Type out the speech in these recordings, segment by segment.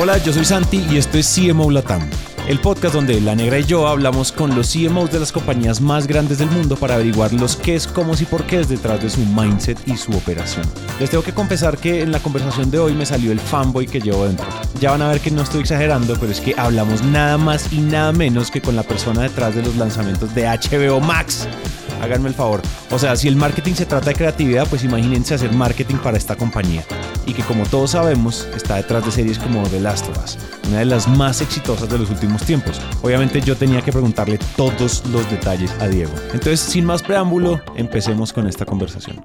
Hola, yo soy Santi y esto es CMO Latam, el podcast donde La Negra y yo hablamos con los CMOs de las compañías más grandes del mundo para averiguar los qué es, cómo y por qué es detrás de su mindset y su operación. Les tengo que confesar que en la conversación de hoy me salió el fanboy que llevo dentro. Ya van a ver que no estoy exagerando, pero es que hablamos nada más y nada menos que con la persona detrás de los lanzamientos de HBO Max háganme el favor. O sea, si el marketing se trata de creatividad, pues imagínense hacer marketing para esta compañía. Y que como todos sabemos, está detrás de series como The Last of Us, una de las más exitosas de los últimos tiempos. Obviamente yo tenía que preguntarle todos los detalles a Diego. Entonces, sin más preámbulo, empecemos con esta conversación.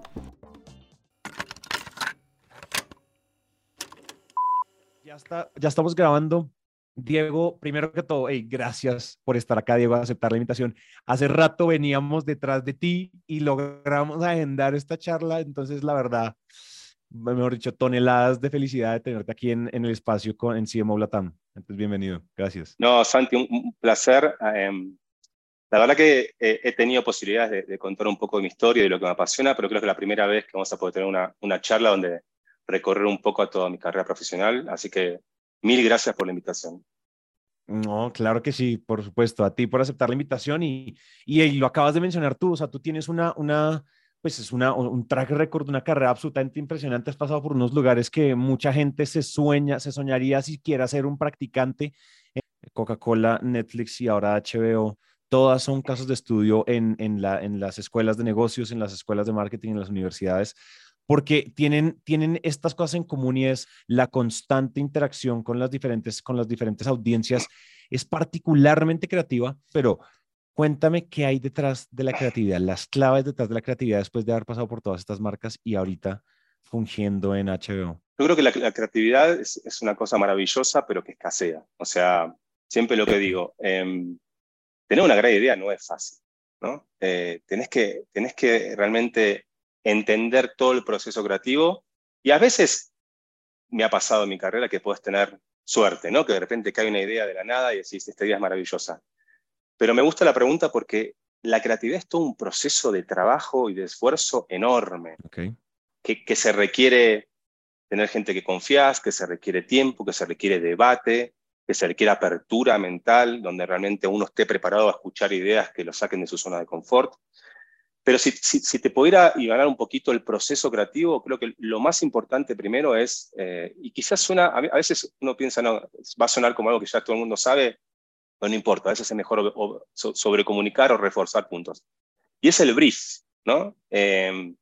Ya, está, ya estamos grabando Diego, primero que todo, gracias por estar acá, Diego, aceptar la invitación. Hace rato veníamos detrás de ti y logramos agendar esta charla, entonces la verdad, mejor dicho, toneladas de felicidad de tenerte aquí en, el espacio con, en CMO Latam. Entonces, bienvenido, gracias. No, Santi, un, placer. Em, la verdad que he tenido posibilidades de, contar un poco de mi historia y de lo que me apasiona, pero creo que la primera vez que vamos a poder tener una, una charla donde recorrer un poco a toda mi carrera profesional, así que Mil gracias por la invitación. No, claro que sí, por supuesto, a ti por aceptar la invitación y, y, lo acabas de mencionar tú, o sea, tú tienes una, una pues es una, un track record, una carrera absolutamente impresionante, has pasado por unos lugares que mucha gente se sueña, se soñaría siquiera ser un practicante, Coca-Cola, Netflix y ahora HBO, todas son casos de estudio en, en, la, en las escuelas de negocios, en las escuelas de marketing, en las universidades porque tienen, tienen estas cosas en común y es la constante interacción con las diferentes, con las diferentes audiencias. Es particularmente creativa, pero cuéntame qué hay detrás de la creatividad, las claves detrás de la creatividad después de haber pasado por todas estas marcas y ahorita fungiendo en HBO. Yo creo que la, creatividad es, una cosa maravillosa, pero que escasea. O sea, siempre lo que digo, em, tener una gran idea no es fácil, ¿no? Eh, que, tenés que realmente entender todo el proceso creativo y a veces me ha pasado en mi carrera que puedes tener suerte, ¿no? Que de repente cae una idea de la nada y decís, esta idea es maravillosa. Pero me gusta la pregunta porque la creatividad es todo un proceso de trabajo y de esfuerzo enorme, que, que se requiere tener gente que confías, que se requiere tiempo, que se requiere debate, que se requiere apertura mental, donde realmente uno esté preparado a escuchar ideas que lo saquen de su zona de confort. Pero si, si, te pudiera ganar un poquito el proceso creativo, creo que lo más importante primero es, eh, y quizás suena, a veces uno piensa, no, va a sonar como algo que ya todo el mundo sabe, pero no importa, a veces es mejor sobrecomunicar o reforzar puntos. Y es el brief, ¿no? Em,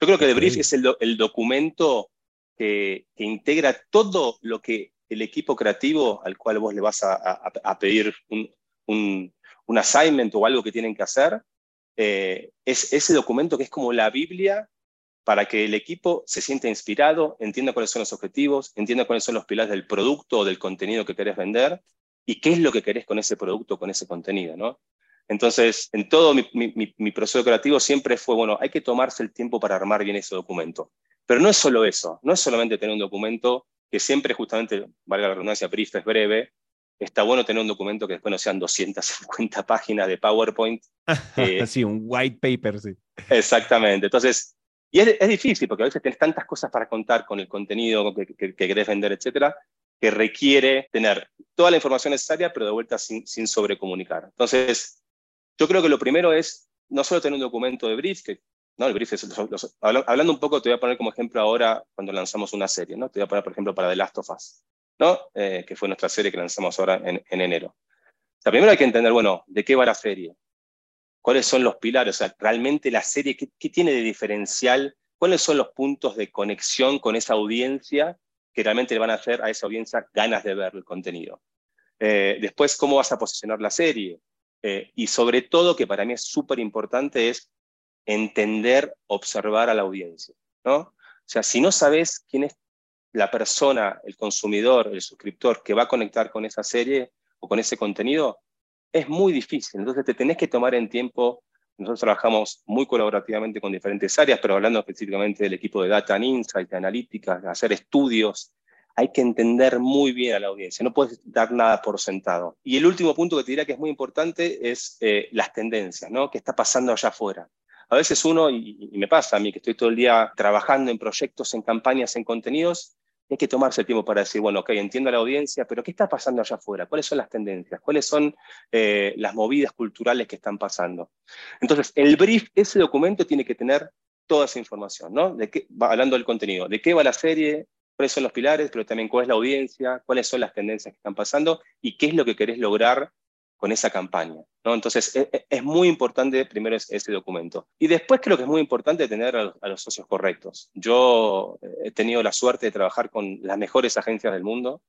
yo creo que el brief es el, el documento que, que, integra todo lo que el equipo creativo al cual vos le vas a, a, a pedir un, un, un assignment o algo que tienen que hacer, eh, es ese documento que es como la Biblia para que el equipo se sienta inspirado, entienda cuáles son los objetivos, entienda cuáles son los pilares del producto o del contenido que querés vender y qué es lo que querés con ese producto, con ese contenido, ¿no? Entonces, en todo mi, proceso creativo siempre fue, bueno, hay que tomarse el tiempo para armar bien ese documento. Pero no es solo eso, no es solamente tener un documento que siempre justamente, valga la redundancia, brief es breve, está bueno tener un documento que después no sean 250 páginas de PowerPoint. Eh, sí, un white paper, sí. Exactamente. Entonces, y es, es, difícil porque a veces tienes tantas cosas para contar con el contenido que, que, querés vender, etcétera, que requiere tener toda la información necesaria, pero de vuelta sin, sin sobrecomunicar. Entonces, yo creo que lo primero es no solo tener un documento de brief, que no, el brief es, hablando un poco, te voy a poner como ejemplo ahora cuando lanzamos una serie, ¿no? Te voy a poner, por ejemplo, para The Last of Us. Eh, que fue nuestra serie que lanzamos ahora en, enero. O primero hay que entender, bueno, ¿de qué va la serie? ¿Cuáles son los pilares? O sea, realmente la serie, ¿qué, tiene de diferencial? ¿Cuáles son los puntos de conexión con esa audiencia que realmente le van a hacer a esa audiencia ganas de ver el contenido? Eh, después, ¿cómo vas a posicionar la serie? Eh, y sobre todo, que para mí es súper importante, es entender, observar a la audiencia. ¿no? O sea, si no sabes quién es la persona, el consumidor, el suscriptor que va a conectar con esa serie o con ese contenido, es muy difícil. Entonces te tenés que tomar en tiempo. Nosotros trabajamos muy colaborativamente con diferentes áreas, pero hablando específicamente del equipo de Data and Insight, de analítica, de hacer estudios, hay que entender muy bien a la audiencia, no puedes dar nada por sentado. Y el último punto que te diría que es muy importante es eh, las tendencias, ¿no? ¿Qué está pasando allá afuera? A veces uno, y, y, me pasa a mí, que estoy todo el día trabajando en proyectos, en campañas, en contenidos, hay que tomarse el tiempo para decir, bueno, ok, entiendo a la audiencia, pero ¿qué está pasando allá afuera? ¿Cuáles son las tendencias? ¿Cuáles son eh, las movidas culturales que están pasando? Entonces, el brief, ese documento tiene que tener toda esa información, ¿no? De qué, hablando del contenido, de qué va la serie, cuáles son los pilares, pero también cuál es la audiencia, cuáles son las tendencias que están pasando y qué es lo que querés lograr con esa campaña. ¿no? Entonces, e, e, es, muy importante primero ese documento. Y después creo que es muy importante tener a, los socios correctos. Yo eh, he tenido la suerte de trabajar con las mejores agencias del mundo,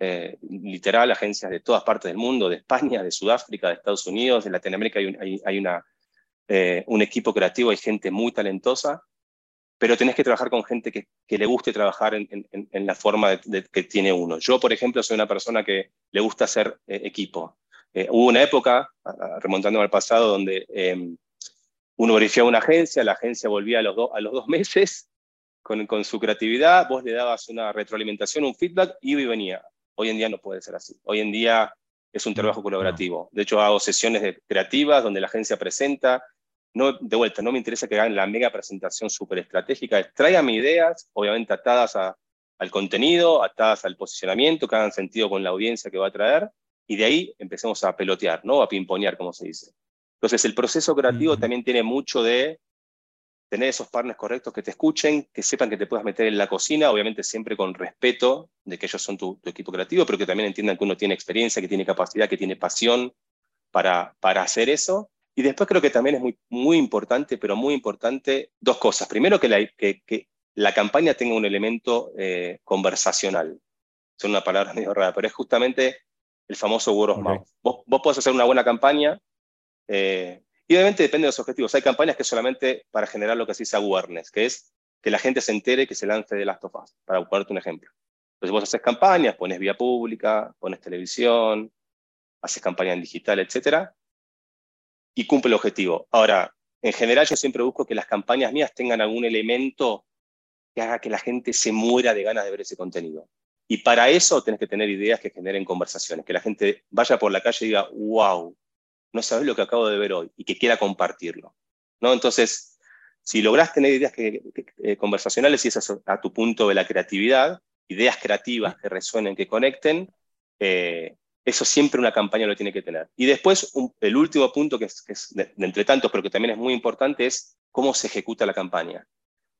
eh, literal, agencias de todas partes del mundo, de España, de Sudáfrica, de Estados Unidos, de Latinoamérica, hay, hay, una, eh, un equipo creativo, hay gente muy talentosa, pero tenés que trabajar con gente que, que le guste trabajar en, en, la forma que tiene uno. Yo, por ejemplo, soy una persona que le gusta hacer equipo. Eh, hubo una época, remontándome al pasado, donde em, uno verificaba una agencia, la agencia volvía a los, a los dos meses con, con, su creatividad, vos le dabas una retroalimentación, un feedback, iba y venía. Hoy en día no puede ser así. Hoy en día es un trabajo colaborativo. De hecho, hago sesiones de creativas donde la agencia presenta. No, de vuelta, no me interesa que hagan la mega presentación súper estratégica. Tráigame ideas, obviamente atadas a, al contenido, atadas al posicionamiento, que hagan sentido con la audiencia que va a traer y de ahí empecemos a pelotear, ¿no? A pimponear, como se dice. Entonces, el proceso creativo también tiene mucho de tener esos partners correctos que te escuchen, que sepan que te puedas meter en la cocina, obviamente siempre con respeto de que ellos son tu, equipo creativo, pero que también entiendan que uno tiene experiencia, que tiene capacidad, que tiene pasión para, para hacer eso. Y después creo que también es muy, muy importante, pero muy importante, dos cosas. Primero, que la, que, que la campaña tenga un elemento eh, conversacional. Son una palabra medio rara, pero es justamente el famoso word of mouth. Vos, vos, podés hacer una buena campaña eh, y obviamente depende de los objetivos. Hay campañas que solamente para generar lo que se dice awareness, que es que la gente se entere que se lance de Last of Us, para ponerte un ejemplo. Entonces vos haces campañas, pones vía pública, pones televisión, haces campaña en digital, etc. Y cumple el objetivo. Ahora, en general yo siempre busco que las campañas mías tengan algún elemento que haga que la gente se muera de ganas de ver ese contenido. Y para eso tenés que tener ideas que generen conversaciones, que la gente vaya por la calle y diga, wow, no sabes lo que acabo de ver hoy y que quiera compartirlo. ¿no? Entonces, si lográs tener ideas que, eh, conversacionales y es a, tu punto de la creatividad, ideas creativas que resuenen, que conecten, eh, eso siempre una campaña lo tiene que tener. Y después, el último punto, que es, de, entre tantos, pero que también es muy importante, es cómo se ejecuta la campaña.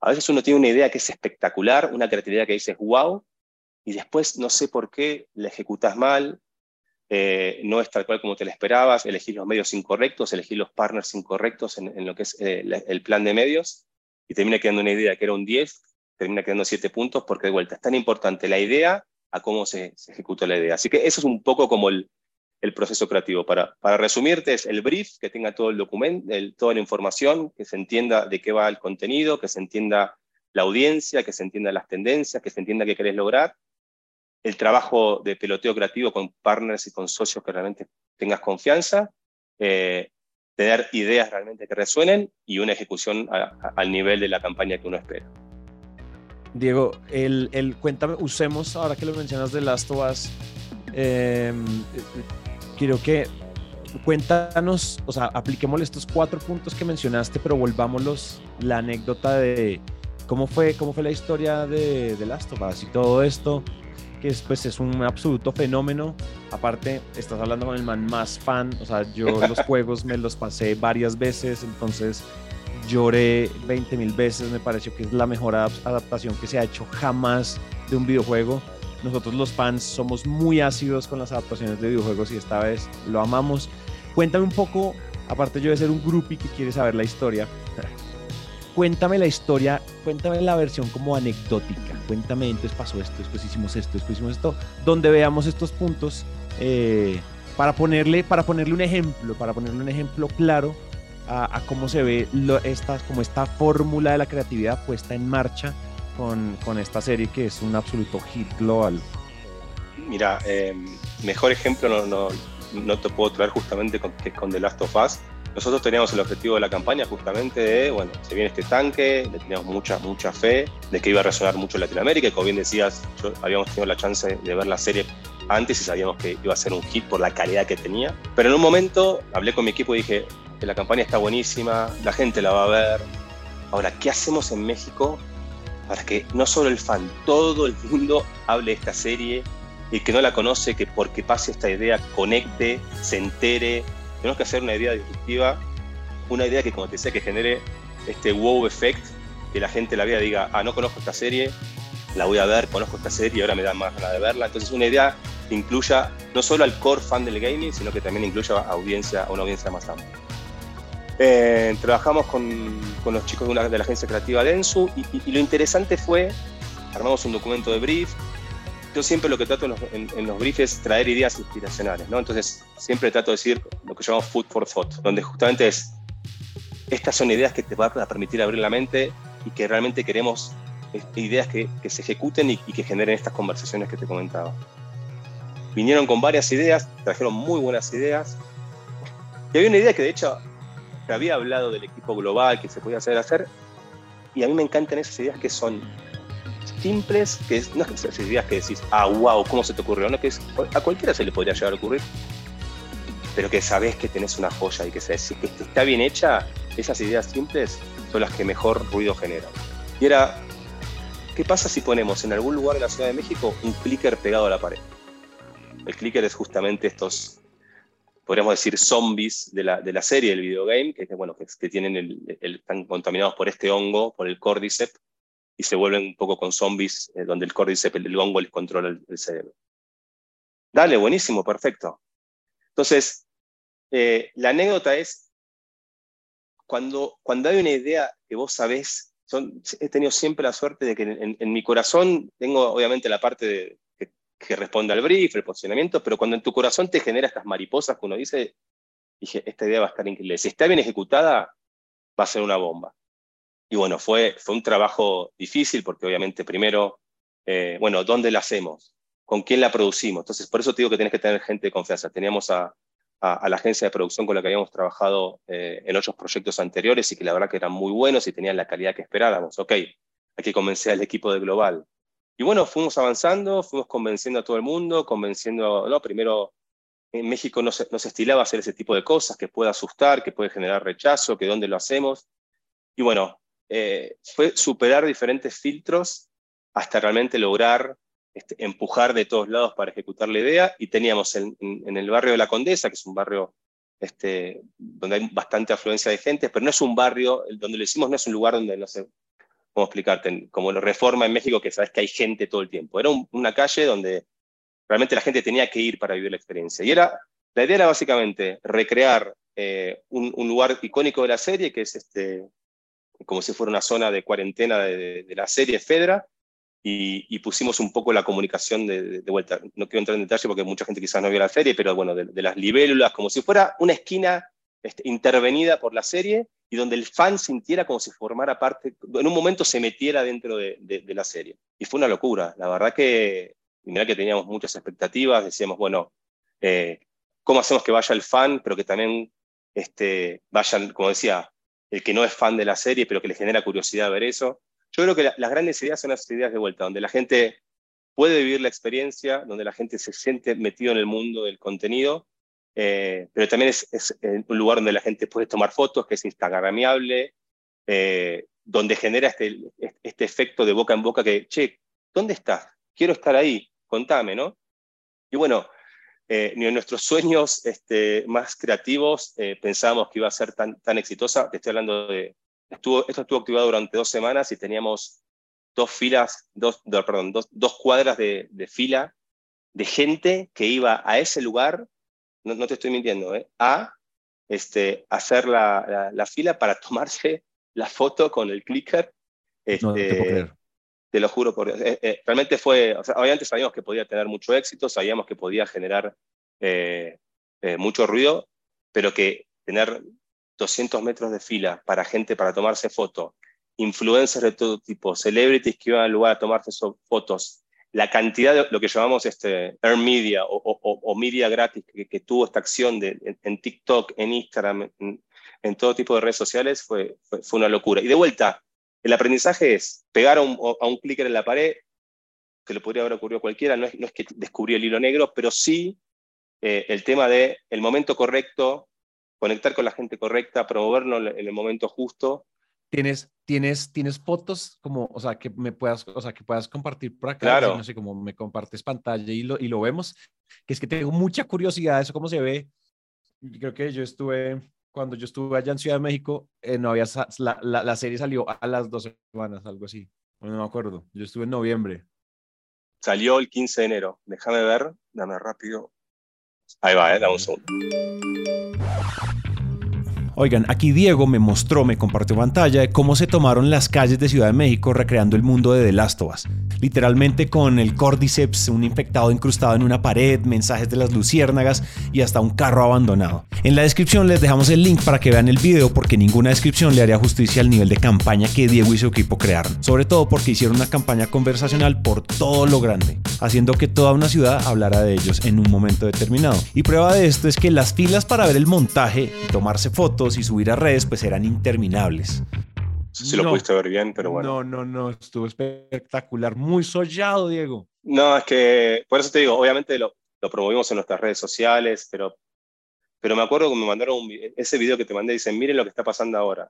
A veces uno tiene una idea que es espectacular, una creatividad que dices, wow, y después no sé por qué la ejecutas mal, eh, no es tal cual como te la esperabas, elegís los medios incorrectos, elegís los partners incorrectos en, lo que es eh, el plan de medios y termina quedando una idea que era un 10, termina quedando 7 puntos porque de vuelta es tan importante la idea a cómo se, ejecuta la idea. Así que eso es un poco como el, proceso creativo. Para, para, resumirte, es el brief, que tenga todo el documento, toda la información, que se entienda de qué va el contenido, que se entienda la audiencia, que se entienda las tendencias, que se entienda qué querés lograr, el trabajo de peloteo creativo con partners y con socios que realmente tengas confianza, eh, tener ideas realmente que resuenen y una ejecución al nivel de la campaña que uno espera. Diego, el, el, cuéntame, usemos, ahora que lo mencionas de Last of Us, quiero que cuéntanos, o sea, apliquemos estos cuatro puntos que mencionaste, pero volvámoslos la anécdota de cómo fue, cómo fue la historia de, de Last of Us y todo esto que es, pues, es un absoluto fenómeno. Aparte, estás hablando con el man más fan, o sea, yo los juegos me los pasé varias veces, entonces lloré 20 mil veces, me pareció que es la mejor adaptación que se ha hecho jamás de un videojuego. Nosotros los fans somos muy ácidos con las adaptaciones de videojuegos y esta vez lo amamos. Cuéntame un poco, aparte yo de ser un groupie que quiere saber la historia, cuéntame la historia, cuéntame la versión como anecdótica, cuéntame, entonces pasó esto, después hicimos esto, después hicimos esto, donde veamos estos puntos eh, para, ponerle, para ponerle un ejemplo, para ponerle un ejemplo claro a, cómo se ve esta, como esta fórmula de la creatividad puesta en marcha con, con esta serie que es un absoluto hit global. Mira, eh, mejor ejemplo no, no, no, te puedo traer justamente con, que con The Last of Us, nosotros teníamos el objetivo de la campaña justamente de, bueno, se viene este tanque, le teníamos mucha, mucha fe de que iba a resonar mucho en Latinoamérica y como bien decías, habíamos tenido la chance de ver la serie antes y sabíamos que iba a ser un hit por la calidad que tenía. Pero en un momento hablé con mi equipo y dije que la campaña está buenísima, la gente la va a ver. Ahora, ¿qué hacemos en México para que no solo el fan, todo el mundo hable de esta serie, y que no la conoce, que porque pase esta idea conecte, se entere. Tenemos que hacer una idea disruptiva, una idea que, como te decía, que genere este wow effect, que la gente la vea y diga, ah, no conozco esta serie, la voy a ver, conozco esta serie ahora me da más ganas de verla. Entonces, una idea que incluya no solo al core fan del gaming, sino que también incluya a, audiencia, a una audiencia más amplia. Eh, trabajamos con, con, los chicos de, una, de, la agencia creativa Densu y, y, y, lo interesante fue, armamos un documento de brief. Yo siempre lo que trato en los, en, en los briefs es traer ideas inspiracionales, ¿no? Entonces siempre trato de decir lo que llamamos food for thought, donde justamente es, estas son ideas que te van a permitir abrir la mente y que realmente queremos ideas que, que se ejecuten y, y, que generen estas conversaciones que te comentaba. Vinieron con varias ideas, trajeron muy buenas ideas. Y había una idea que de hecho había hablado del equipo global que se podía hacer hacer. Y a mí me encantan esas ideas que son simples, que no es ideas que decís, ah, wow, ¿cómo se te ocurrió? No, que es, a cualquiera se le podría llegar a ocurrir, pero que sabes que tenés una joya y que, sabes, que está bien hecha, esas ideas simples son las que mejor ruido generan. Y era, ¿qué pasa si ponemos en algún lugar de la Ciudad de México un clicker pegado a la pared? El clicker es justamente estos podríamos decir, zombies de la, de la serie del videogame, que, bueno, que, que tienen el, el, están contaminados por este hongo, por el cordyceps, y se vuelven un poco con zombies, eh, donde el cordyceps, el, hongo, les controla el, cerebro. Dale, buenísimo, perfecto. Entonces, eh, la anécdota es, cuando, cuando hay una idea que vos sabés, he tenido siempre la suerte de que en, mi corazón tengo obviamente la parte que responda al brief, el posicionamiento, pero cuando en tu corazón te genera estas mariposas que uno dice, dije, esta idea va a estar increíble. Si está bien ejecutada, va a ser una bomba. Y bueno, fue, fue un trabajo difícil porque obviamente primero, eh, bueno, ¿dónde la hacemos? ¿Con quién la producimos? Entonces, por eso te digo que tienes que tener gente de confianza. Teníamos a, a, a la agencia de producción con la que habíamos trabajado eh, en otros proyectos anteriores y que la verdad que eran muy buenos y tenían la calidad que esperábamos. Ok, hay que convencer al equipo de Global y bueno, fuimos avanzando, fuimos convenciendo a todo el mundo, convenciendo, no, primero en México no se, no se estilaba hacer ese tipo de cosas, que puede asustar, que puede generar rechazo, que dónde lo hacemos. Y bueno, eh, fue superar diferentes filtros hasta realmente lograr este, empujar de todos lados para ejecutar la idea. Y teníamos en, el barrio de La Condesa, que es un barrio este, donde hay bastante afluencia de gente, pero no es un barrio, donde lo hicimos no es un lugar donde, no sé, ¿cómo explicarte? Como lo reforma en México, que sabes que hay gente todo el tiempo. Era un, una calle donde realmente la gente tenía que ir para vivir la experiencia. Y era, la idea era básicamente recrear eh, un, un, lugar icónico de la serie, que es este, como si fuera una zona de cuarentena de, de, de la serie Fedra, y, y, pusimos un poco la comunicación de, de, vuelta. No quiero entrar en detalle porque mucha gente quizás no vio la serie, pero bueno, de, las libélulas, como si fuera una esquina este, intervenida por la serie y donde el fan sintiera como si formara parte, en un momento se metiera dentro de, de, de la serie. Y fue una locura. La verdad que, mira que teníamos muchas expectativas, decíamos, bueno, eh, ¿cómo hacemos que vaya el fan, pero que también este, vayan, como decía, el que no es fan de la serie, pero que le genera curiosidad ver eso? Yo creo que la, las grandes ideas son las ideas de vuelta, donde la gente puede vivir la experiencia, donde la gente se siente metido en el mundo del contenido eh, pero también es, es, un lugar donde la gente puede tomar fotos, que es instagramiable, eh, donde genera este, este efecto de boca en boca que, che, ¿dónde estás? Quiero estar ahí, contame, ¿no? Y bueno, eh, ni en nuestros sueños este, más creativos eh, pensábamos que iba a ser tan, tan exitosa. Te estoy hablando de, estuvo, esto estuvo activado durante dos semanas y teníamos dos filas, dos, dos perdón, dos, dos cuadras de, de fila de gente que iba a ese lugar no, no te estoy mintiendo, ¿eh? a este, hacer la, la, la, fila para tomarse la foto con el clicker. Este, no, te, te, lo juro, por, eh, eh, realmente fue, o sea, obviamente sabíamos que podía tener mucho éxito, sabíamos que podía generar eh, eh, mucho ruido, pero que tener 200 metros de fila para gente para tomarse foto, influencers de todo tipo, celebrities que iban al lugar a tomarse fotos, la cantidad de lo que llamamos este, earn media o, o, o media gratis que, que, tuvo esta acción de, en, en TikTok, en Instagram, en, en, todo tipo de redes sociales fue, fue, fue, una locura. Y de vuelta, el aprendizaje es pegar a un, a un clicker en la pared, que le podría haber ocurrido a cualquiera, no es, no es que descubrió el hilo negro, pero sí eh, el tema de el momento correcto, conectar con la gente correcta, promoverlo en el momento justo ¿Tienes, tienes, tienes fotos como, o sea, que me puedas, o sea, que puedas compartir por acá? Claro. No sé, como me compartes pantalla y lo, y lo vemos. Que es que tengo mucha curiosidad de eso, cómo se ve. Creo que yo estuve, cuando yo estuve allá en Ciudad de México, eh, no había, la, la, la, serie salió a las dos semanas, algo así. No, no me acuerdo. Yo estuve en noviembre. Salió el 15 de enero. Déjame ver, dame rápido. Ahí va, eh, dame un segundo. Oigan, aquí Diego me mostró, me compartió pantalla de cómo se tomaron las calles de Ciudad de México recreando el mundo de The Last of Us. Literalmente con el Cordyceps, un infectado incrustado en una pared, mensajes de las luciérnagas y hasta un carro abandonado. En la descripción les dejamos el link para que vean el video porque ninguna descripción le haría justicia al nivel de campaña que Diego y su equipo crearon. Sobre todo porque hicieron una campaña conversacional por todo lo grande, haciendo que toda una ciudad hablara de ellos en un momento determinado. Y prueba de esto es que las filas para ver el montaje y tomarse fotos y subir a redes pues eran interminables. Si lo pudiste ver bien, pero bueno. No, no, no, estuvo espectacular, muy sollado, Diego. No, es que, por eso te digo, obviamente lo, lo promovimos en nuestras redes sociales, pero, pero me acuerdo que me mandaron ese video que te mandé, dicen, miren lo que está pasando ahora.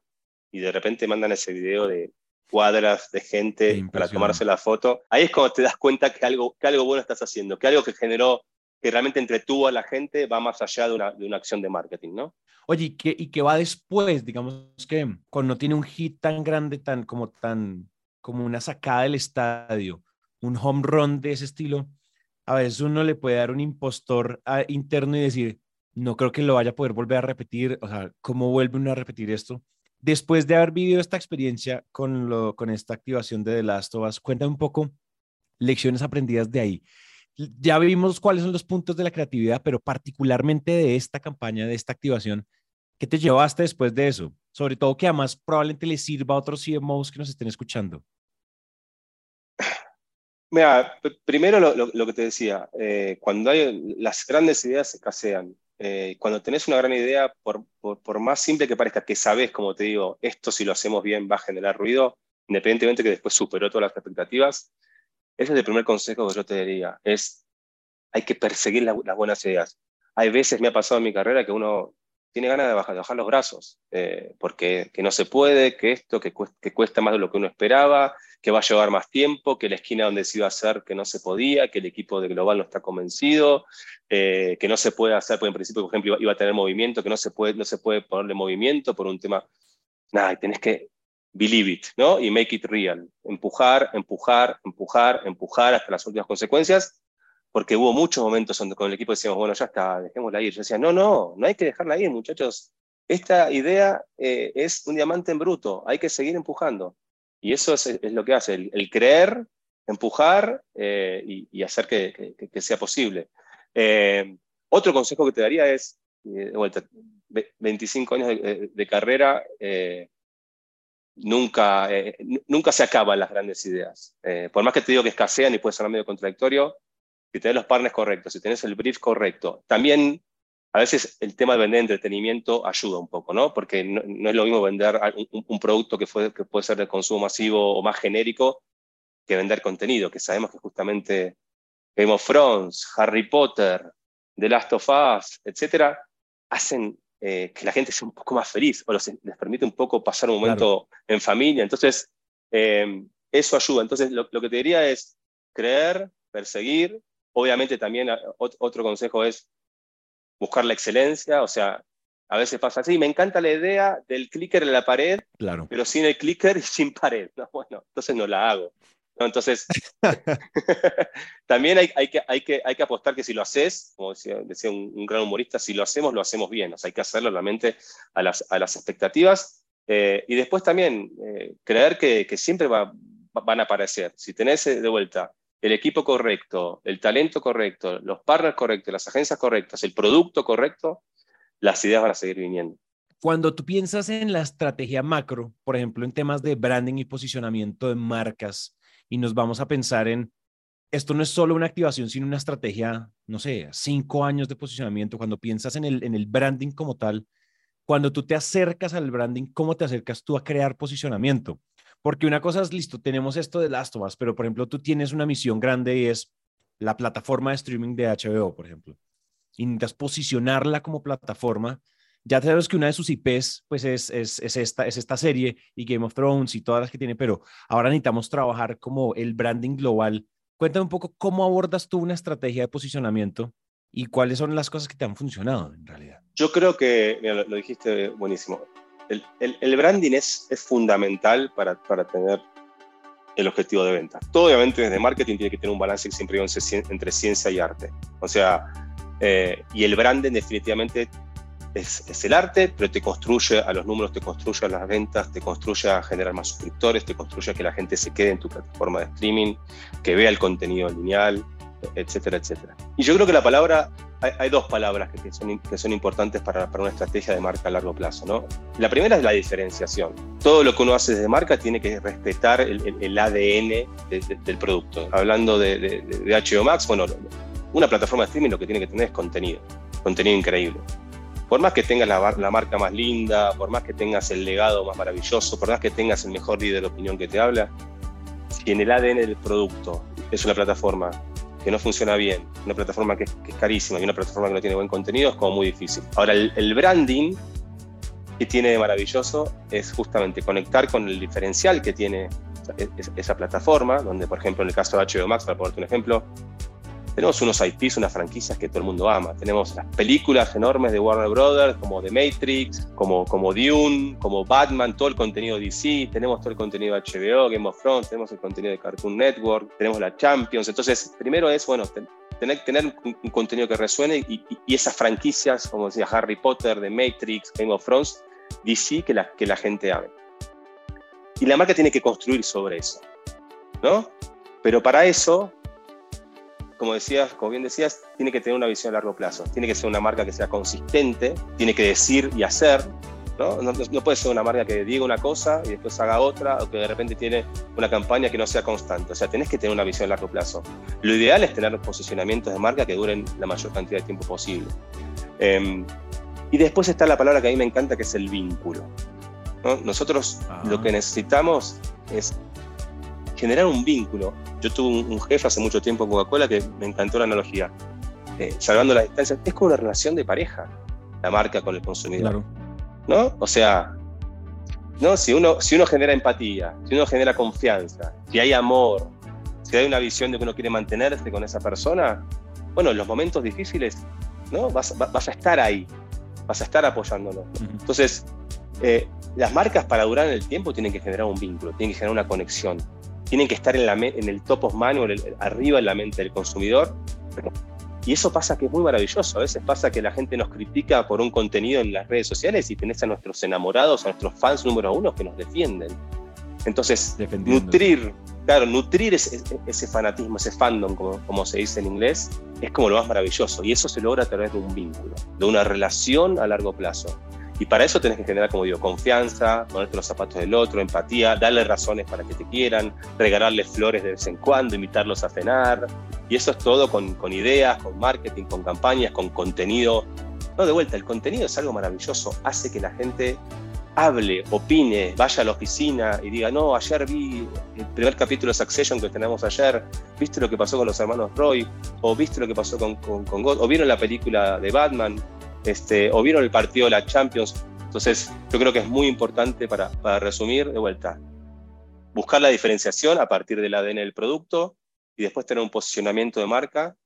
Y de repente mandan ese video de cuadras de gente para tomarse la foto. Ahí es cuando te das cuenta que algo, que algo bueno estás haciendo, que algo que generó, que realmente entretuvo a la gente va más allá de una, de una acción de marketing, ¿no? Oye, ¿y qué, ¿y qué va después? Digamos que cuando tiene un hit tan grande, tan como tan como una sacada del estadio, un home run de ese estilo, a veces uno le puede dar un impostor ah, interno y decir, no creo que lo vaya a poder volver a repetir, o sea, ¿cómo vuelve uno a repetir esto? Después de haber vivido esta experiencia con, lo, con esta activación de The Last of Us, cuéntame un poco lecciones aprendidas de ahí ya vimos cuáles son los puntos de la creatividad, pero particularmente de esta campaña, de esta activación, ¿qué te llevaste después de eso? Sobre todo que además probablemente le sirva a otros CMOs que nos estén escuchando. Mira, primero lo, que te decía, eh, cuando hay las grandes ideas se casean. Eh, cuando tenés una gran idea, por, por, más simple que parezca, que sabes, como te digo, esto si lo hacemos bien va a generar ruido, independientemente que después superó todas las expectativas, ese es el primer consejo que yo te diría, es hay que perseguir las buenas ideas. Hay veces, me ha pasado en mi carrera, que uno tiene ganas de bajar, de bajar los brazos, eh, porque que no se puede, que esto, que cuesta, más de lo que uno esperaba, que va a llevar más tiempo, que la esquina donde se iba a hacer que no se podía, que el equipo de Global no está convencido, eh, que no se puede hacer, porque en principio, por ejemplo, iba a tener movimiento, que no se puede, no se puede ponerle movimiento por un tema. Nada, tenés que believe it, ¿no? Y make it real. Empujar, empujar, empujar, empujar hasta las últimas consecuencias, porque hubo muchos momentos donde con el equipo decíamos, bueno, ya está, dejémosla ir. Yo decía, no, no, no hay que dejarla ir, muchachos. Esta idea eh, es un diamante en bruto, hay que seguir empujando. Y eso es, es lo que hace, el, creer, empujar eh, y, hacer que, que, sea posible. Eh, otro consejo que te daría es, de vuelta, 25 años de, de carrera, nunca, eh, nunca se acaban las grandes ideas. Eh, por más que te digo que escasean y puede ser medio contradictorio, si tenés los partners correctos, si tenés el brief correcto, también a veces el tema de vender entretenimiento ayuda un poco, ¿no? Porque no, es lo mismo vender un, producto que, fue, que, puede ser de consumo masivo o más genérico que vender contenido, que sabemos que justamente Game of Harry Potter, The Last of Us, etcétera, hacen eh, que la gente sea un poco más feliz o les permite un poco pasar un momento en familia. Entonces, eh, eso ayuda. Entonces, lo, que te diría es creer, perseguir. Obviamente también ah, otro consejo es buscar la excelencia, o sea, a veces pasa así, me encanta la idea del clicker en la pared, claro. pero sin el clicker y sin pared. bueno, entonces no la hago. Entonces, también hay, hay, que, hay, que, hay que apostar que si lo haces, como decía, decía un, gran humorista, si lo hacemos, lo hacemos bien. O sea, hay que hacerlo realmente a las, a las expectativas. Eh, y después también eh, creer que, que siempre va, van a aparecer. Si tenés eh, de vuelta el equipo correcto, el talento correcto, los partners correctos, las agencias correctas, el producto correcto, las ideas van a seguir viniendo. Cuando tú piensas en la estrategia macro, por ejemplo, en temas de branding y posicionamiento de marcas, y nos vamos a pensar en, esto no es solo una activación, sino una estrategia, no sé, cinco años de posicionamiento. Cuando piensas en el, en el branding como tal, cuando tú te acercas al branding, ¿cómo te acercas tú a crear posicionamiento? Porque una cosa es, listo, tenemos esto de Last of pero por ejemplo, tú tienes una misión grande y es la plataforma de streaming de HBO, por ejemplo. Y necesitas posicionarla como plataforma ya sabemos que una de sus IPs pues es, es, es, esta, es esta serie y Game of Thrones y todas las que tiene, pero ahora necesitamos trabajar como el branding global. Cuéntame un poco cómo abordas tú una estrategia de posicionamiento y cuáles son las cosas que te han funcionado en realidad. Yo creo que, mira, lo, dijiste buenísimo, el, el, el, branding es, es fundamental para, para tener el objetivo de venta. Todo obviamente desde marketing tiene que tener un balance siempre entre ciencia y arte. O sea, eh, y el branding definitivamente es, el arte, pero te construye a los números, te construye a las ventas, te construye a generar más suscriptores, te construye a que la gente se quede en tu plataforma de streaming, que vea el contenido lineal, etcétera, etcétera. Y yo creo que la palabra, hay, dos palabras que, son, que son importantes para, una estrategia de marca a largo plazo. ¿no? La primera es la diferenciación. Todo lo que uno hace desde marca tiene que respetar el, el, ADN del producto. Hablando de, de, de HBO Max, bueno, una plataforma de streaming lo que tiene que tener es contenido, contenido increíble por más que tengas la, marca más linda, por más que tengas el legado más maravilloso, por más que tengas el mejor líder de opinión que te habla, si en el ADN del producto es una plataforma que no funciona bien, una plataforma que, es carísima y una plataforma que no tiene buen contenido, es como muy difícil. Ahora, el, branding que tiene de maravilloso es justamente conectar con el diferencial que tiene esa plataforma, donde, por ejemplo, en el caso de HBO Max, para ponerte un ejemplo, tenemos unos IPs, unas franquicias que todo el mundo ama. Tenemos las películas enormes de Warner Brothers, como The Matrix, como, como Dune, como Batman, todo el contenido DC, tenemos todo el contenido de HBO, Game of Thrones, tenemos el contenido de Cartoon Network, tenemos la Champions. Entonces, primero es, bueno, tener, un, contenido que resuene y, y, esas franquicias, como decía Harry Potter, The Matrix, Game of Thrones, DC, que la, que la gente ame. Y la marca tiene que construir sobre eso, ¿no? Pero para eso como decías, como bien decías, tiene que tener una visión a largo plazo. Tiene que ser una marca que sea consistente, tiene que decir y hacer. ¿no? No, no puede ser una marca que diga una cosa y después haga otra, o que de repente tiene una campaña que no sea constante. O sea, tenés que tener una visión a largo plazo. Lo ideal es tener posicionamientos de marca que duren la mayor cantidad de tiempo posible. Eh, y después está la palabra que a mí me encanta, que es el vínculo. ¿no? Nosotros lo que necesitamos es generar un vínculo. Yo tuve un, jefe hace mucho tiempo en Coca-Cola que me encantó la analogía. Eh, salvando la distancia, es como una relación de pareja, la marca con el consumidor. ¿No? O sea, ¿no? Si, uno, si uno genera empatía, si uno genera confianza, si hay amor, si hay una visión de que uno quiere mantenerse con esa persona, bueno, en los momentos difíciles, ¿no? Vas, vas a estar ahí, vas a estar apoyándolo. Entonces, eh, las marcas para durar en el tiempo tienen que generar un vínculo, tienen que generar una conexión tienen que estar en, la, en el top of mind, arriba en la mente del consumidor. Y eso pasa que es muy maravilloso. A veces pasa que la gente nos critica por un contenido en las redes sociales y tenés a nuestros enamorados, a nuestros fans número uno que nos defienden. Entonces, nutrir, claro, nutrir ese, ese, fanatismo, ese fandom, como, como se dice en inglés, es como lo más maravilloso. Y eso se logra a través de un vínculo, de una relación a largo plazo. Y para eso tenés que generar, como digo, confianza, ponerte los zapatos del otro, empatía, darle razones para que te quieran, regalarles flores de vez en cuando, invitarlos a cenar. Y eso es todo con, con ideas, con marketing, con campañas, con contenido. No, de vuelta, el contenido es algo maravilloso, hace que la gente hable, opine, vaya a la oficina y diga, no, ayer vi el primer capítulo de Succession que tenemos ayer, viste lo que pasó con los hermanos Roy, o viste lo que pasó con, con, con God, o vieron la película de Batman, este, o vieron el partido de la Champions. Entonces, yo creo que es muy importante para, para resumir, de vuelta, buscar la diferenciación a partir del ADN del producto y después tener un posicionamiento de marca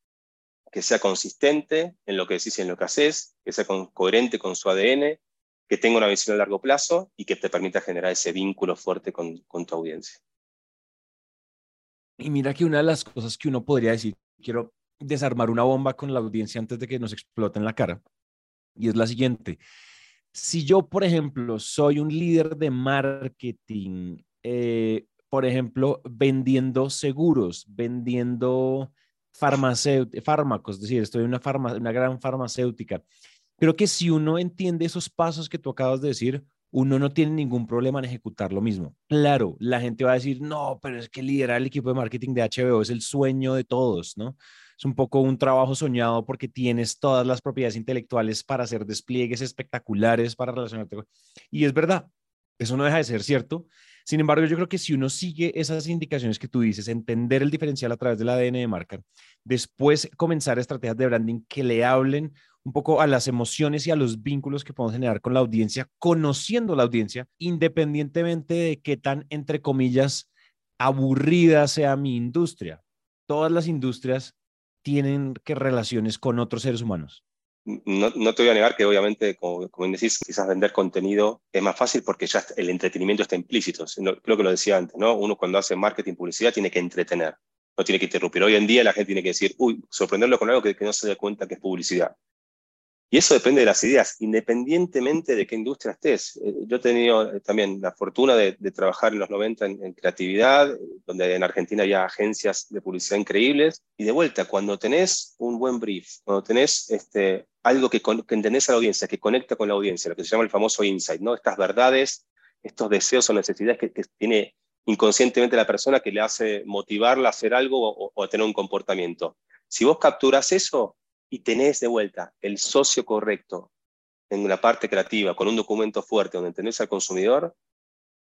que sea consistente en lo que decís y en lo que haces, que sea coherente con su ADN, que tenga una visión a largo plazo y que te permita generar ese vínculo fuerte con, tu audiencia. Y mira que una de las cosas que uno podría decir, quiero desarmar una bomba con la audiencia antes de que nos explote en la cara, y es la siguiente. Si yo, por ejemplo, soy un líder de marketing, eh, por ejemplo, vendiendo seguros, vendiendo fármacos, es decir, estoy en una, una gran farmacéutica, creo que si uno entiende esos pasos que tú acabas de decir, uno no tiene ningún problema en ejecutar lo mismo. Claro, la gente va a decir, no, pero es que liderar el equipo de marketing de HBO es el sueño de todos, ¿no? Es un poco un trabajo soñado porque tienes todas las propiedades intelectuales para hacer despliegues espectaculares para relacionarte con... Y es verdad, eso no deja de ser cierto. Sin embargo, yo creo que si uno sigue esas indicaciones que tú dices, entender el diferencial a través del ADN de marca, después comenzar estrategias de branding que le hablen un poco a las emociones y a los vínculos que podemos generar con la audiencia, conociendo la audiencia, independientemente de qué tan, entre comillas, aburrida sea mi industria. Todas las industrias tienen que relaciones con otros seres humanos. No, no, te voy a negar que obviamente, como, como, decís, quizás vender contenido es más fácil porque ya el entretenimiento está implícito. Creo que lo decía antes, ¿no? Uno cuando hace marketing, publicidad, tiene que entretener, no tiene que interrumpir. Hoy en día la gente tiene que decir, uy, sorprenderlo con algo que, que no se dé cuenta que es publicidad. Y eso depende de las ideas, independientemente de qué industria estés. Eh, yo he tenido eh, también la fortuna de, trabajar en los 90 en, creatividad, donde en Argentina había agencias de publicidad increíbles. Y de vuelta, cuando tenés un buen brief, cuando tenés este, algo que, que entendés a la audiencia, que conecta con la audiencia, lo que se llama el famoso insight, ¿no? estas verdades, estos deseos o necesidades que, tiene inconscientemente la persona que le hace motivarla a hacer algo o, o a tener un comportamiento. Si vos capturas eso, y tenés de vuelta el socio correcto en la parte creativa, con un documento fuerte donde tenés al consumidor,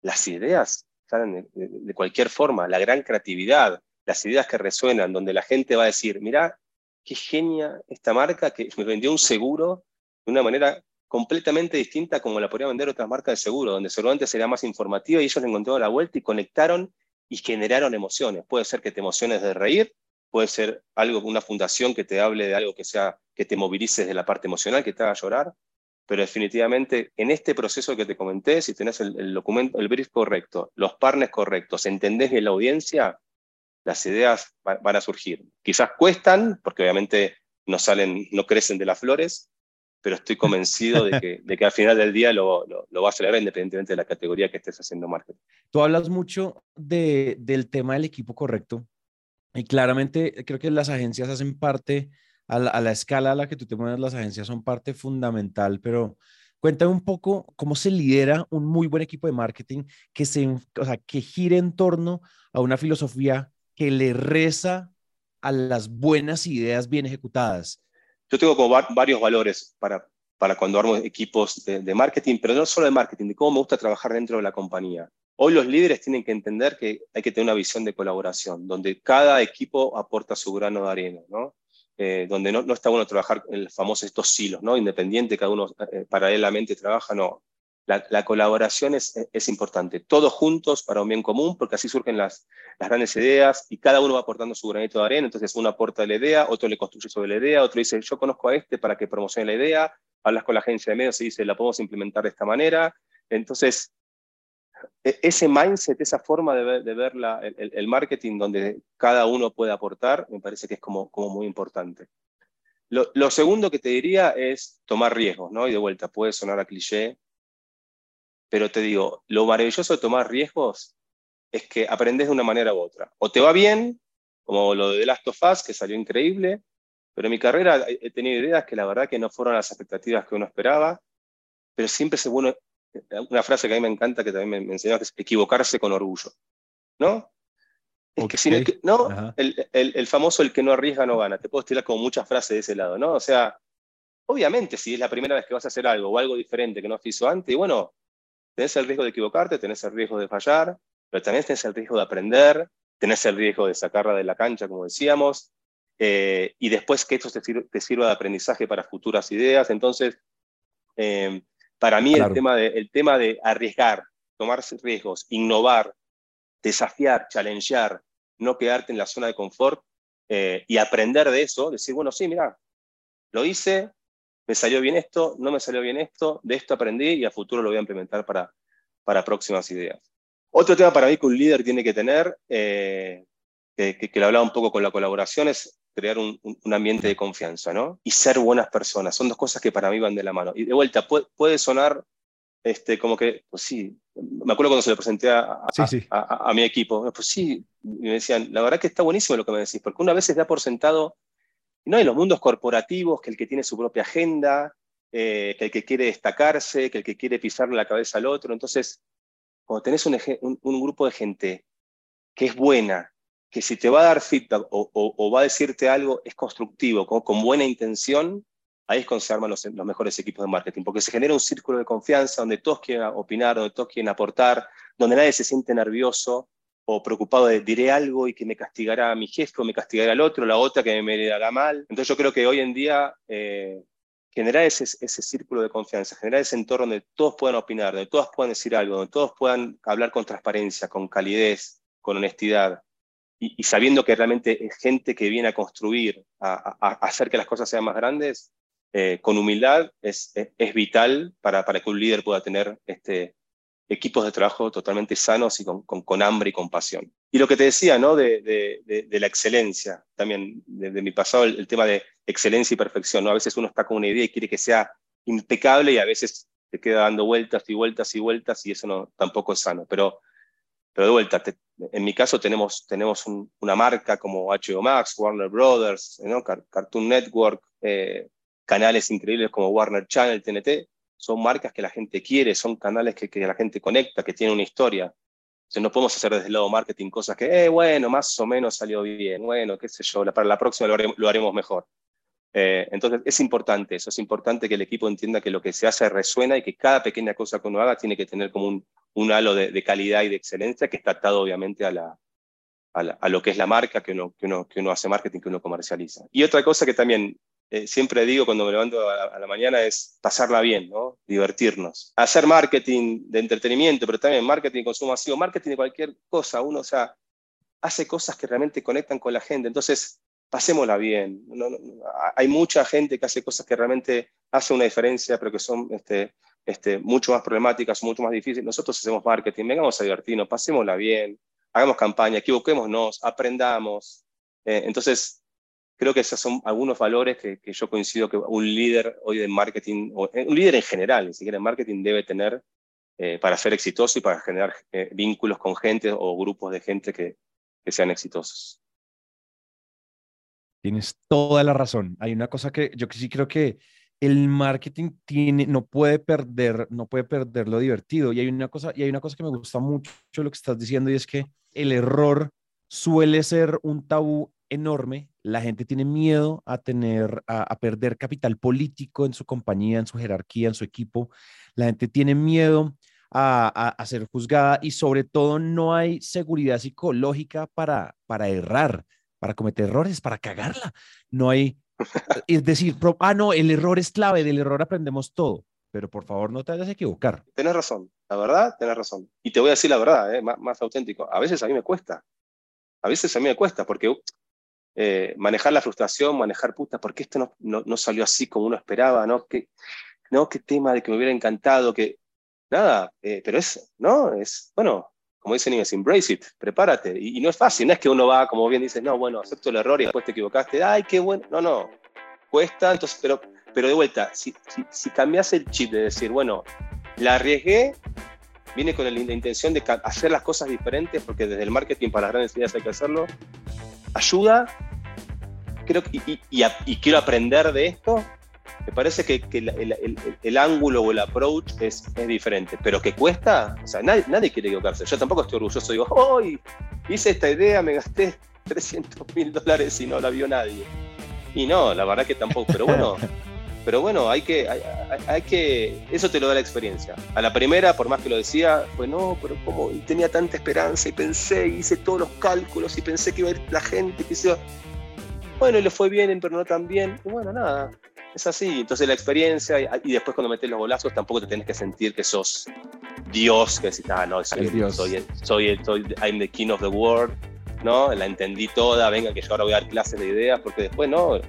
las ideas salen de, cualquier forma, la gran creatividad, las ideas que resuenan, donde la gente va a decir, mira, qué genia esta marca que me vendió un seguro de una manera completamente distinta como la podría vender otras marcas de seguro, donde seguramente sería más informativa y ellos le encontraron la vuelta y conectaron y generaron emociones. Puede ser que te emociones de reír, puede ser algo, una fundación que te hable de algo que sea, que te movilice desde la parte emocional, que te haga llorar, pero definitivamente en este proceso que te comenté, si tenés el, documento, el brief correcto, los partners correctos, entendés bien la audiencia, las ideas van a surgir. Quizás cuestan, porque obviamente no salen, no crecen de las flores, pero estoy convencido de que, de que al final del día lo, lo, lo, a acelerar independientemente de la categoría que estés haciendo marketing. Tú hablas mucho de, del tema del equipo correcto y claramente creo que las agencias hacen parte, a la, escala a la que tú te mueves, las agencias son parte fundamental, pero cuéntame un poco cómo se lidera un muy buen equipo de marketing que, se, o sea, que gire en torno a una filosofía que le reza a las buenas ideas bien ejecutadas. Yo tengo como varios valores para, para cuando armo equipos de, de marketing, pero no solo de marketing, de cómo me gusta trabajar dentro de la compañía. Hoy los líderes tienen que entender que hay que tener una visión de colaboración, donde cada equipo aporta su grano de arena, ¿no? Eh, donde no, está bueno trabajar en los famosos estos silos, ¿no? Independiente, cada uno eh, paralelamente trabaja, no. La, colaboración es, es, importante, todos juntos para un bien común, porque así surgen las, las, grandes ideas y cada uno va aportando su granito de arena, entonces uno aporta la idea, otro le construye sobre la idea, otro dice, yo conozco a este para que promocione la idea, hablas con la agencia de medios y dice, la podemos implementar de esta manera, entonces ese mindset, esa forma de ver, la, el, marketing donde cada uno puede aportar, me parece que es como, muy importante. Lo, segundo que te diría es tomar riesgos, ¿no? Y de vuelta, puede sonar a cliché, pero te digo, lo maravilloso de tomar riesgos es que aprendes de una manera u otra. O te va bien, como lo de Last of Us, que salió increíble, pero en mi carrera he tenido ideas que la verdad que no fueron las expectativas que uno esperaba, pero siempre es bueno una frase que a mí me encanta, que también me, me enseñó, que es equivocarse con orgullo. ¿No? Es que si no, el, el, el, famoso el que no arriesga no gana. Te puedo tirar como muchas frases de ese lado, ¿no? O sea, obviamente si es la primera vez que vas a hacer algo o algo diferente que no has hizo antes, y bueno, tenés el riesgo de equivocarte, tenés el riesgo de fallar, pero también tenés el riesgo de aprender, tenés el riesgo de sacarla de la cancha, como decíamos, eh, y después que esto te, sirva, te sirva de aprendizaje para futuras ideas. Entonces, eh, para mí el, tema de, el tema de arriesgar, tomar riesgos, innovar, desafiar, challengear, no quedarte en la zona de confort eh, y aprender de eso, decir, bueno, sí, mira, lo hice, me salió bien esto, no me salió bien esto, de esto aprendí y a futuro lo voy a implementar para, para próximas ideas. Otro tema para mí que un líder tiene que tener, eh, que, que, que, lo hablaba un poco con la colaboración, es crear un, un, ambiente de confianza, ¿no? Y ser buenas personas. Son dos cosas que para mí van de la mano. Y de vuelta, puede, puede sonar este, como que, pues sí, me acuerdo cuando se lo presenté a, sí, sí. a, a mi equipo, pues sí, me decían, la verdad que está buenísimo lo que me decís, porque una vez se da por sentado, no en los mundos corporativos, que el que tiene su propia agenda, eh, que el que quiere destacarse, que el que quiere pisarle la cabeza al otro. Entonces, cuando tenés un, un, un grupo de gente que es buena, que si te va a dar feedback o, va a decirte algo es constructivo, con, buena intención, ahí es cuando se arman los, mejores equipos de marketing, porque se genera un círculo de confianza donde todos quieren opinar, donde todos quieren aportar, donde nadie se siente nervioso o preocupado de diré algo y que me castigará a mi jefe o me castigará al otro, la otra que me hará mal. Entonces yo creo que hoy en día eh, generar ese, ese círculo de confianza, generar ese entorno donde todos puedan opinar, donde todos puedan decir algo, donde todos puedan hablar con transparencia, con calidez, con honestidad, y, sabiendo que realmente es gente que viene a construir, a, hacer que las cosas sean más grandes, eh, con humildad es, es, vital para, para, que un líder pueda tener este, equipos de trabajo totalmente sanos y con, con, hambre y con pasión. Y lo que te decía, ¿no? De, de, la excelencia, también de, mi pasado, el, tema de excelencia y perfección, ¿no? A veces uno está con una idea y quiere que sea impecable y a veces te queda dando vueltas y vueltas y vueltas y eso no, tampoco es sano. Pero pero de vuelta, en mi caso tenemos, tenemos una marca como HBO Max, Warner Brothers. Cartoon Network, eh, canales increíbles como Warner Channel, TNT, son marcas que la gente quiere, son canales que, la gente conecta, que tienen una historia. Entonces no podemos hacer desde el lado marketing cosas que, eh, bueno, más o menos salió bien, bueno, qué sé yo, para la próxima lo haremos, mejor. Eh, entonces es importante eso, es importante que el equipo entienda que lo que se hace resuena y que cada pequeña cosa que uno haga tiene que tener como un, un halo de, calidad y de excelencia que está atado obviamente a, la, a, lo que es la marca que uno, que, uno, que uno hace marketing, que uno comercializa. Y otra cosa que también eh, siempre digo cuando me levanto a, la mañana es pasarla bien, ¿no? divertirnos. Hacer marketing de entretenimiento, pero también marketing de consumo masivo, marketing de cualquier cosa. Uno, o sea, hace cosas que realmente conectan con la gente. Entonces, pasémosla bien. hay mucha gente que hace cosas que realmente hacen una diferencia, pero que son este, este, mucho más problemáticas, mucho más difíciles. Nosotros hacemos marketing, vengamos a divertirnos, pasémosla bien, hagamos campaña, equivoquémonos, aprendamos. Eh, entonces, creo que esos son algunos valores que, yo coincido que un líder hoy de marketing, o, eh, un líder en general, ni siquiera en marketing, debe tener eh, para ser exitoso y para generar vínculos con gente o grupos de gente que, que sean exitosos. Tienes toda la razón. Hay una cosa que yo sí creo que el marketing tiene, no puede perder, no puede perder lo divertido. Y hay una cosa, y hay una cosa que me gusta mucho lo que estás diciendo y es que el error suele ser un tabú enorme. La gente tiene miedo a tener, a, perder capital político en su compañía, en su jerarquía, en su equipo. La gente tiene miedo a, a, ser juzgada y sobre todo no hay seguridad psicológica para, para errar, para cometer errores, para cagarla. No hay, es decir, ah, no, el error es clave, del error aprendemos todo, pero por favor no te vayas a equivocar. Tienes razón, la verdad, tienes razón. Y te voy a decir la verdad, eh, más, auténtico. A veces a mí me cuesta, a veces a mí me cuesta, porque eh, manejar la frustración, manejar puta, porque esto no, no, no, salió así como uno esperaba, ¿no? ¿Qué, no, qué tema de que me hubiera encantado, que nada, eh, pero es, ¿no? Es, bueno, como dicen es embrace it, prepárate. Y, no es fácil, no es que uno va, como bien dices, no, bueno, acepto el error y después te equivocaste, ay, qué bueno. No, no, cuesta, entonces, pero, pero de vuelta, si, si, si cambias el chip de decir, bueno, la arriesgué, viene con la intención de hacer las cosas diferentes, porque desde el marketing para las grandes ideas hay que hacerlo, ayuda, creo que, y, y quiero aprender de esto, me parece que, el, ángulo o el approach es, es, diferente, pero que cuesta, o sea, nadie, nadie quiere equivocarse. Yo tampoco estoy orgulloso, digo, hoy hice esta idea, me gasté 300 mil dólares y no la vio nadie. Y no, la verdad que tampoco, pero bueno, pero bueno, hay que, hay, que, eso te lo da la experiencia. A la primera, por más que lo decía, fue no, pero como tenía tanta esperanza y pensé, hice todos los cálculos y pensé que iba a ir la gente, que se Bueno, y le fue bien, pero no tan bien. Y bueno, nada, es así. Entonces la experiencia y, después cuando metes los golazos tampoco te tenés que sentir que sos Dios, que decís, ah, no, soy, Dios. soy, soy, soy, I'm the king of the world, ¿no? La entendí toda, venga que yo ahora voy a dar clases de ideas, porque después no,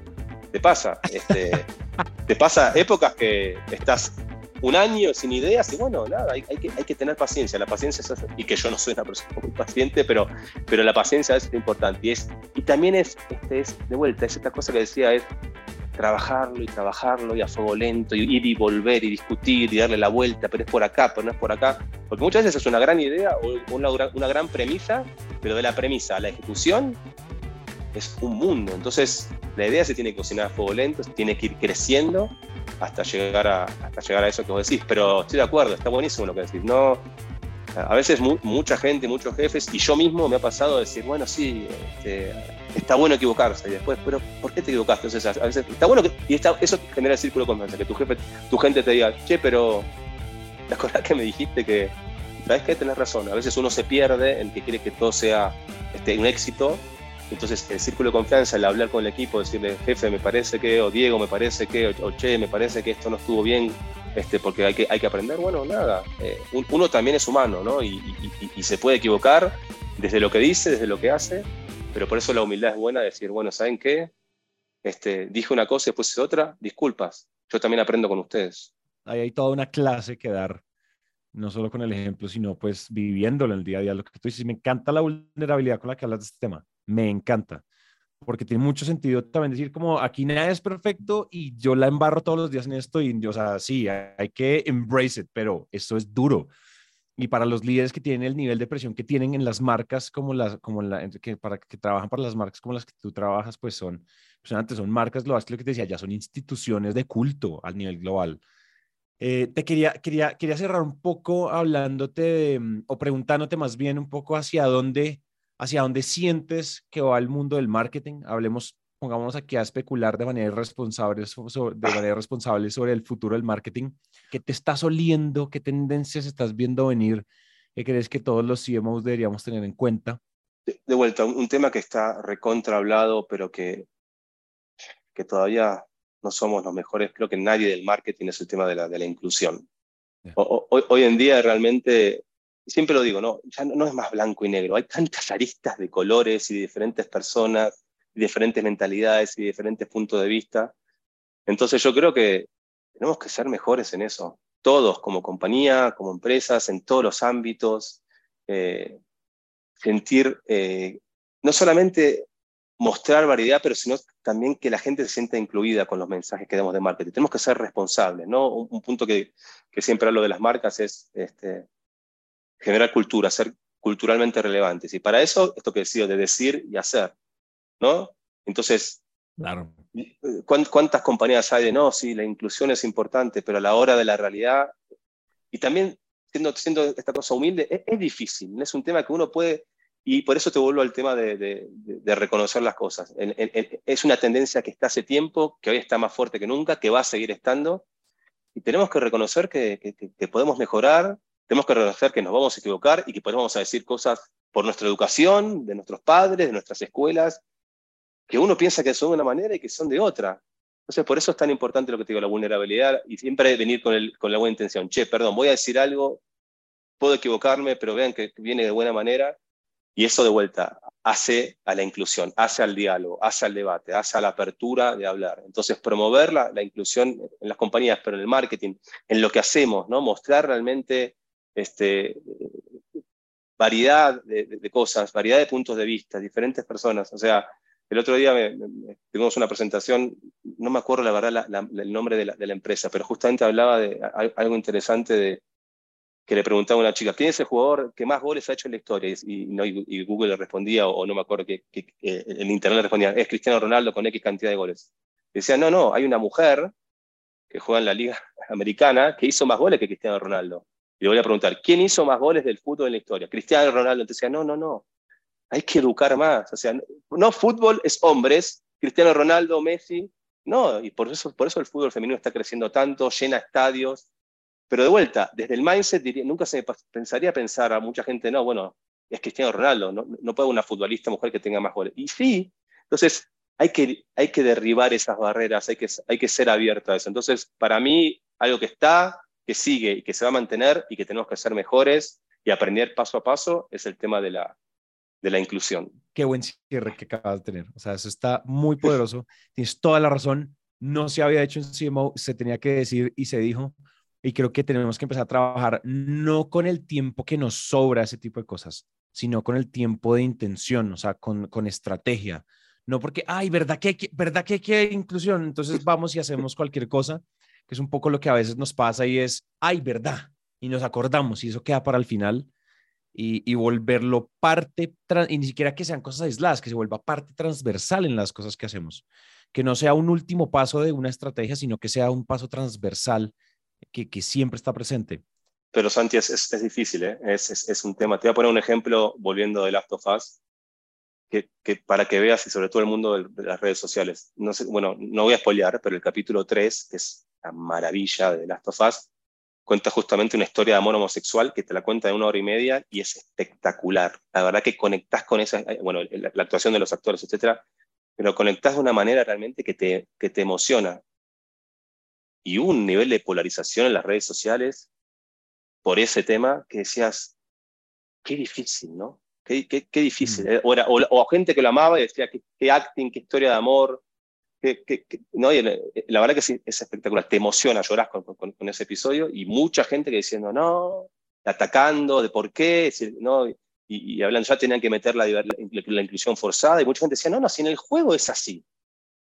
te pasa. Este, te pasa épocas que estás un año sin ideas y bueno, nada, hay, que, hay que tener paciencia. La paciencia es, y que yo no soy una persona muy paciente, pero, pero la paciencia es importante. Y, es, y también es, este, es, de vuelta, es esta cosa que decía, es trabajarlo y trabajarlo y a fuego lento, y ir y volver y discutir y darle la vuelta, pero es por acá, pero no es por acá. Porque muchas veces es una gran idea o una, una gran premisa, pero de la premisa a la ejecución es un mundo. Entonces, la idea se tiene que cocinar a fuego lento, se tiene que ir creciendo hasta llegar a, hasta llegar a eso que vos decís. Pero estoy de acuerdo, está buenísimo lo que decís. No, a veces mucha gente, muchos jefes, y yo mismo me ha pasado a decir, bueno, sí, este, está bueno equivocarse. Y después, pero ¿por qué te equivocaste? Entonces, a veces está bueno que, y está, eso genera el círculo de confianza, que tu jefe, tu gente te diga, che, pero ¿te acordás que me dijiste que, sabes que tenés razón? A veces uno se pierde en que quiere que todo sea este, un éxito Entonces, el círculo de confianza, el hablar con el equipo, decirle, jefe, me parece que, o Diego, me parece que, o, che, me parece que esto no estuvo bien, este, porque hay que, hay que aprender, bueno, nada. Eh, uno también es humano, ¿no? Y, se puede equivocar desde lo que dice, desde lo que hace, pero por eso la humildad es buena, decir, bueno, ¿saben qué? Este, dije una cosa y después otra, disculpas, yo también aprendo con ustedes. Ahí hay toda una clase que dar no solo con el ejemplo, sino pues viviéndolo en el día a día. Lo que tú dices, me encanta la vulnerabilidad con la que hablas de este tema, me encanta, porque tiene mucho sentido también decir como aquí nada es perfecto y yo la embarro todos los días en esto y, o sea, sí, hay que embrace it, pero esto es duro. Y para los líderes que tienen el nivel de presión que tienen en las marcas como las, como la, que, para, que trabajan para las marcas como las que tú trabajas, pues son, pues antes son marcas globales, lo que te decía, ya son instituciones de culto al nivel global. Eh, te quería, quería, quería cerrar un poco hablándote mm, o preguntándote más bien un poco hacia dónde, hacia dónde sientes que va el mundo del marketing. Hablemos, pongámonos aquí a especular de manera responsable sobre, de manera responsable sobre el futuro del marketing. ¿Qué te estás oliendo? ¿Qué tendencias estás viendo venir? ¿Qué crees que todos los CMOs deberíamos tener en cuenta? De, vuelta, un, tema que está recontra hablado, pero que, que todavía no somos los mejores, creo que nadie del marketing es el tema de la, de la inclusión. hoy, en día realmente, siempre lo digo, ¿no? ya no, es más blanco y negro, hay tantas aristas de colores y de diferentes personas, diferentes mentalidades y diferentes puntos de vista. Entonces yo creo que tenemos que ser mejores en eso, todos como compañía, como empresas, en todos los ámbitos, eh, sentir eh, no solamente mostrar variedad, pero sino también que la gente se sienta incluida con los mensajes que damos de marketing. Tenemos que ser responsables, ¿no? Un, punto que, que, siempre hablo de las marcas es este, generar cultura, ser culturalmente relevantes. Y para eso, esto que decido de decir y hacer, ¿no? Entonces, claro. ¿cuántas compañías hay de no? Sí, la inclusión es importante, pero a la hora de la realidad, y también siendo, siendo esta cosa humilde, es, es difícil, es un tema que uno puede y por eso te vuelvo al tema de, reconocer las cosas. es una tendencia que está hace tiempo, que hoy está más fuerte que nunca, que va a seguir estando. Y tenemos que reconocer que, podemos mejorar, tenemos que reconocer que nos vamos a equivocar y que podemos decir cosas por nuestra educación, de nuestros padres, de nuestras escuelas, que uno piensa que son de una manera y que son de otra. Entonces, por eso es tan importante lo que te digo, la vulnerabilidad y siempre venir con, el, con la buena intención. Che, perdón, voy a decir algo, puedo equivocarme, pero vean que viene de buena manera y eso de vuelta hace a la inclusión, hace al diálogo, hace al debate, hace a la apertura de hablar. Entonces, promover la, la, inclusión en las compañías, pero en el marketing, en lo que hacemos, ¿no? mostrar realmente este, variedad de, cosas, variedad de puntos de vista, diferentes personas. O sea, el otro día tuvimos una presentación, no me acuerdo la verdad el nombre de la, empresa, pero justamente hablaba de algo interesante de, que le preguntaba a una chica, ¿quién es el jugador que más goles ha hecho en la historia? Y, Google le respondía, o, no me acuerdo, que, que en Internet le respondía, es Cristiano Ronaldo con X cantidad de goles. decía, no, no, hay una mujer que juega en la Liga Americana que hizo más goles que Cristiano Ronaldo. Le voy a preguntar, ¿quién hizo más goles del fútbol en la historia? Cristiano Ronaldo. Entonces no, no, no, hay que educar más. O sea, no, fútbol es hombres, Cristiano Ronaldo, Messi, no, y por eso, por eso el fútbol femenino está creciendo tanto, llena estadios, pero de vuelta, desde el mindset, nunca se pensaría pensar a mucha gente, no, bueno, es Cristiano Ronaldo, no, no puede una futbolista mujer que tenga más goles. Y sí, entonces hay que, hay que derribar esas barreras, hay que, hay que ser abierto a eso. Entonces, para mí, algo que está, que sigue y que se va a mantener y que tenemos que ser mejores y aprender paso a paso es el tema de la, de la inclusión. Qué buen cierre que acabas de tener. O sea, eso está muy poderoso. Tienes toda la razón. No se había hecho en CMO, se tenía que decir y se dijo. Y creo que tenemos que empezar a trabajar no con el tiempo que nos sobra ese tipo de cosas, sino con el tiempo de intención, o sea, con, con estrategia. No porque, ay, ¿verdad que, ¿verdad que hay que inclusión? Entonces vamos y hacemos cualquier cosa, es un poco lo que a veces nos pasa y es, ay, ¿verdad? Y nos acordamos y eso queda para el final y, y volverlo parte, y ni siquiera que sean cosas aisladas, que se vuelva parte transversal en las cosas que hacemos. Que no sea un último paso de una estrategia, sino que sea un paso transversal que, que siempre está presente. Pero Santi, es, es, difícil, ¿eh? es, es, un tema. Te voy a poner un ejemplo volviendo de Last of que, que para que veas y sobre todo el mundo de, las redes sociales. No sé, bueno, no voy a spoilear, pero el capítulo 3, que es la maravilla de Last of Us, cuenta justamente una historia de amor homosexual que te la cuenta de una hora y media y es espectacular. La verdad que conectás con esa, eh, bueno, la, actuación de los actores, etcétera, pero conectás de una manera realmente que te, que te emociona. Y un nivel de polarización en las redes sociales por ese tema que decías, qué difícil, ¿no? Qué, qué, qué difícil. Mm. Eh, o, o, gente que lo amaba y decía, qué, qué acting, qué historia de amor, no, la, verdad que sí, es espectacular, te emociona, lloras con, con, ese episodio y mucha gente que diciendo, no, atacando, de por qué, no, y, y ya tenían que meter la, la, inclusión forzada y mucha gente decía, no, no, si en el juego es así,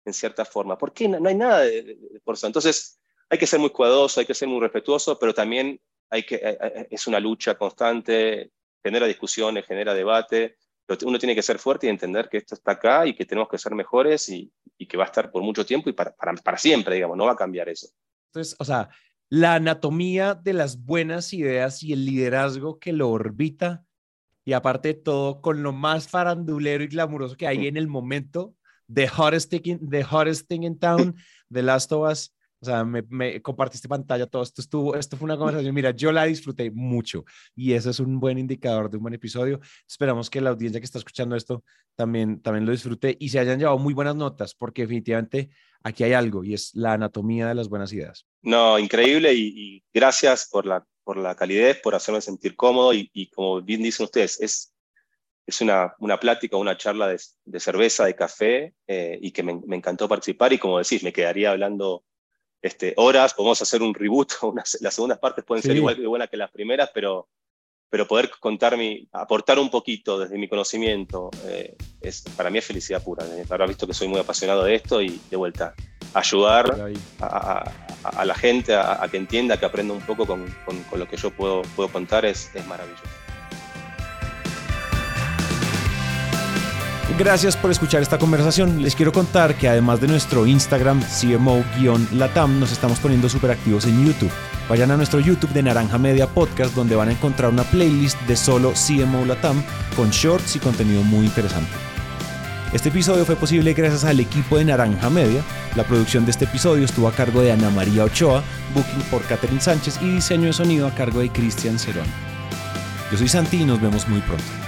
en cierta forma, ¿por qué no, hay nada de, de, forzado? Entonces, hay que ser muy cuidadoso, hay que ser muy respetuoso, pero también hay que, eh, eh, es una lucha constante, genera discusiones, genera debate, uno tiene que ser fuerte y entender que esto está acá y que tenemos que ser mejores y, que va a estar por mucho tiempo y para, para, siempre, digamos, no va a cambiar eso. Entonces, o sea, la anatomía de las buenas ideas y el liderazgo que lo orbita y aparte de todo, con lo más farandulero y glamuroso que hay mm. en el momento, The Hottest Thing, the hottest thing in Town, The Last of Us, o sea, me, compartiste pantalla, todo esto estuvo, esto fue una conversación, mira, yo la disfruté mucho y eso es un buen indicador de un buen episodio. Esperamos que la audiencia que está escuchando esto también, también lo disfrute y se hayan llevado muy buenas notas, porque definitivamente aquí hay algo y es la anatomía de las buenas ideas. No, increíble y, gracias por la, por la calidez, por hacerme sentir cómodo y, como bien dicen ustedes, es, es una, una plática, una charla de, de cerveza, de café eh, y que me, me encantó participar y como decís, me quedaría hablando este, horas, podemos hacer un reboot, las segundas partes pueden ser igual de buenas que las primeras, pero, pero poder contar mi, aportar un poquito desde mi conocimiento, eh, es, para mí es felicidad pura. Eh. Habrá visto que soy muy apasionado de esto y de vuelta, ayudar a, la gente a, que entienda, que aprenda un poco con, con, lo que yo puedo, puedo contar es, es maravilloso. Gracias por escuchar esta conversación. Les quiero contar que además de nuestro Instagram CMO-Latam, nos estamos poniendo súper activos en YouTube. Vayan a nuestro YouTube de Naranja Media Podcast donde van a encontrar una playlist de solo CMO Latam con shorts y contenido muy interesante. Este episodio fue posible gracias al equipo de Naranja Media. La producción de este episodio estuvo a cargo de Ana María Ochoa, booking por Catherine Sánchez y diseño de sonido a cargo de Cristian Cerón. Yo soy Santi y nos vemos muy pronto.